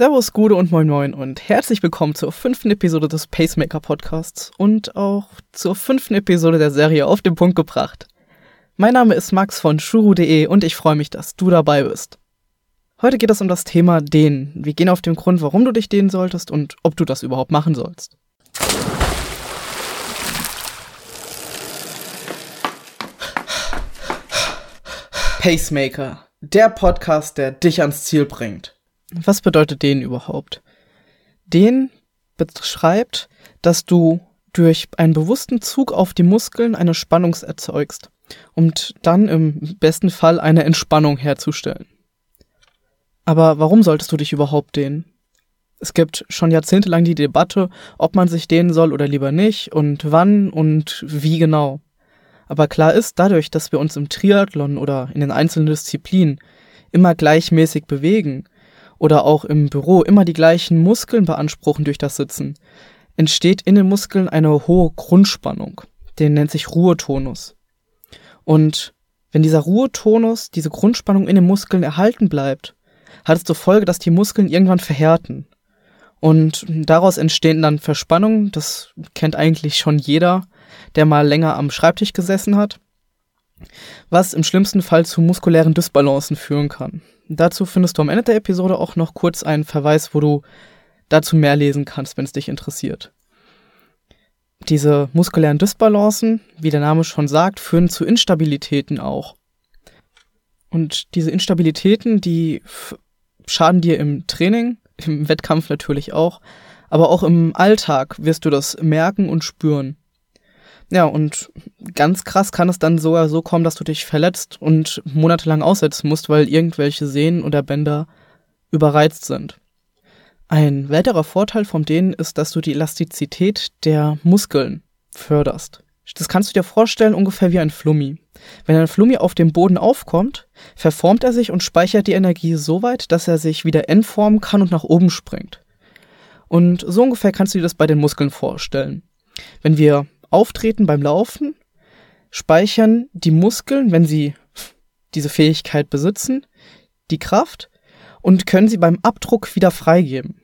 Servus, Gude und Moin Moin und herzlich willkommen zur fünften Episode des Pacemaker Podcasts und auch zur fünften Episode der Serie auf den Punkt gebracht. Mein Name ist Max von shuru.de und ich freue mich, dass du dabei bist. Heute geht es um das Thema Dehnen. Wir gehen auf den Grund, warum du dich dehnen solltest und ob du das überhaupt machen sollst. Pacemaker, der Podcast, der dich ans Ziel bringt. Was bedeutet den überhaupt? Den beschreibt, dass du durch einen bewussten Zug auf die Muskeln eine Spannung erzeugst, um dann im besten Fall eine Entspannung herzustellen. Aber warum solltest du dich überhaupt dehnen? Es gibt schon jahrzehntelang die Debatte, ob man sich dehnen soll oder lieber nicht und wann und wie genau. Aber klar ist, dadurch, dass wir uns im Triathlon oder in den einzelnen Disziplinen immer gleichmäßig bewegen, oder auch im Büro immer die gleichen Muskeln beanspruchen durch das Sitzen, entsteht in den Muskeln eine hohe Grundspannung. Den nennt sich Ruhetonus. Und wenn dieser Ruhetonus, diese Grundspannung in den Muskeln erhalten bleibt, hat es zur Folge, dass die Muskeln irgendwann verhärten. Und daraus entstehen dann Verspannungen, das kennt eigentlich schon jeder, der mal länger am Schreibtisch gesessen hat, was im schlimmsten Fall zu muskulären Dysbalancen führen kann. Dazu findest du am Ende der Episode auch noch kurz einen Verweis, wo du dazu mehr lesen kannst, wenn es dich interessiert. Diese muskulären Dysbalancen, wie der Name schon sagt, führen zu Instabilitäten auch. Und diese Instabilitäten, die schaden dir im Training, im Wettkampf natürlich auch, aber auch im Alltag wirst du das merken und spüren. Ja, und ganz krass kann es dann sogar so kommen, dass du dich verletzt und monatelang aussetzen musst, weil irgendwelche Sehnen oder Bänder überreizt sind. Ein weiterer Vorteil vom Dehnen ist, dass du die Elastizität der Muskeln förderst. Das kannst du dir vorstellen ungefähr wie ein Flummi. Wenn ein Flummi auf dem Boden aufkommt, verformt er sich und speichert die Energie so weit, dass er sich wieder entformen kann und nach oben springt. Und so ungefähr kannst du dir das bei den Muskeln vorstellen. Wenn wir auftreten beim Laufen, speichern die Muskeln, wenn sie diese Fähigkeit besitzen, die Kraft und können sie beim Abdruck wieder freigeben.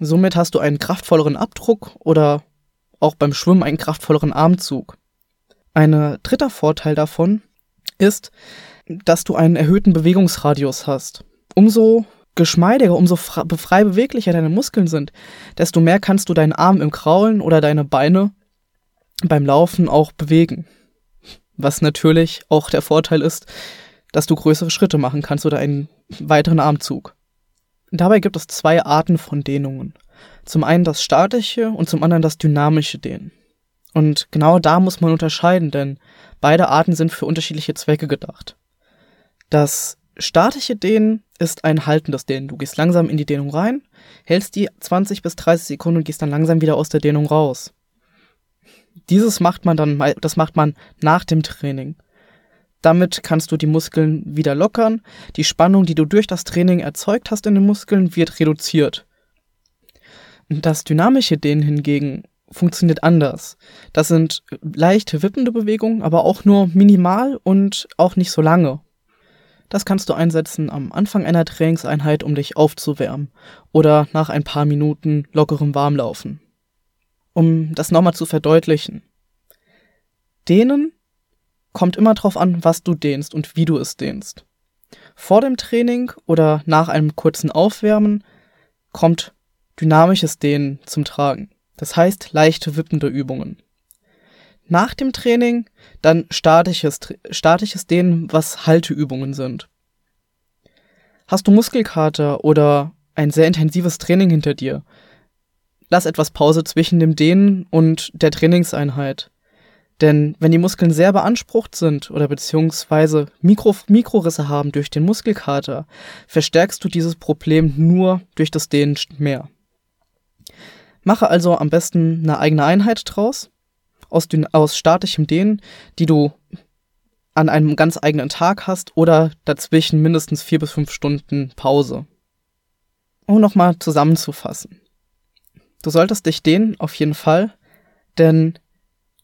Somit hast du einen kraftvolleren Abdruck oder auch beim Schwimmen einen kraftvolleren Armzug. Ein dritter Vorteil davon ist, dass du einen erhöhten Bewegungsradius hast. Umso geschmeidiger, umso frei beweglicher deine Muskeln sind, desto mehr kannst du deinen Arm im Kraulen oder deine Beine beim Laufen auch bewegen. Was natürlich auch der Vorteil ist, dass du größere Schritte machen kannst oder einen weiteren Armzug. Dabei gibt es zwei Arten von Dehnungen. Zum einen das statische und zum anderen das dynamische Dehnen. Und genau da muss man unterscheiden, denn beide Arten sind für unterschiedliche Zwecke gedacht. Das statische Dehnen ist ein haltendes Dehnen. Du gehst langsam in die Dehnung rein, hältst die 20 bis 30 Sekunden und gehst dann langsam wieder aus der Dehnung raus. Dieses macht man dann, das macht man nach dem Training. Damit kannst du die Muskeln wieder lockern. Die Spannung, die du durch das Training erzeugt hast in den Muskeln, wird reduziert. Das dynamische Dehnen hingegen funktioniert anders. Das sind leichte wippende Bewegungen, aber auch nur minimal und auch nicht so lange. Das kannst du einsetzen am Anfang einer Trainingseinheit, um dich aufzuwärmen oder nach ein paar Minuten lockerem Warmlaufen um das nochmal zu verdeutlichen. Dehnen kommt immer darauf an, was du dehnst und wie du es dehnst. Vor dem Training oder nach einem kurzen Aufwärmen kommt dynamisches Dehnen zum Tragen. Das heißt leichte wippende Übungen. Nach dem Training dann statisches, statisches Dehnen, was Halteübungen sind. Hast du Muskelkater oder ein sehr intensives Training hinter dir, lass etwas Pause zwischen dem Dehnen und der Trainingseinheit. Denn wenn die Muskeln sehr beansprucht sind oder beziehungsweise Mikro Mikrorisse haben durch den Muskelkater, verstärkst du dieses Problem nur durch das Dehnen mehr. Mache also am besten eine eigene Einheit draus, aus, aus statischem Dehnen, die du an einem ganz eigenen Tag hast oder dazwischen mindestens vier bis fünf Stunden Pause. Um nochmal zusammenzufassen. Du solltest dich dehnen, auf jeden Fall, denn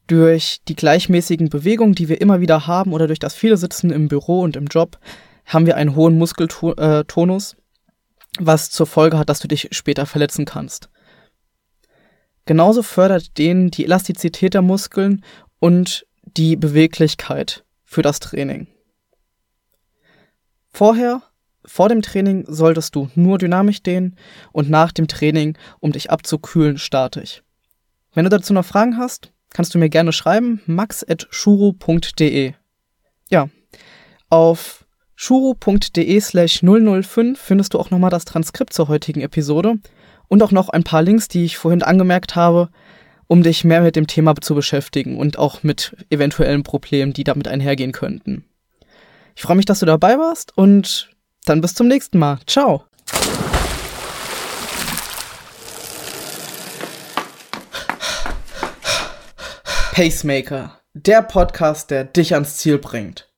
durch die gleichmäßigen Bewegungen, die wir immer wieder haben oder durch das viele Sitzen im Büro und im Job, haben wir einen hohen Muskeltonus. was zur Folge hat, dass du dich später verletzen kannst. Genauso fördert den die Elastizität der Muskeln und die Beweglichkeit für das Training. Vorher, vor dem Training solltest du nur dynamisch dehnen und nach dem Training, um dich abzukühlen, statisch. Wenn du dazu noch Fragen hast, kannst du mir gerne schreiben, max.shuro.de. Ja, auf shuro.de slash 005 findest du auch nochmal das Transkript zur heutigen Episode und auch noch ein paar Links, die ich vorhin angemerkt habe, um dich mehr mit dem Thema zu beschäftigen und auch mit eventuellen Problemen, die damit einhergehen könnten. Ich freue mich, dass du dabei warst und dann bis zum nächsten Mal. Ciao. Pacemaker, der Podcast, der dich ans Ziel bringt.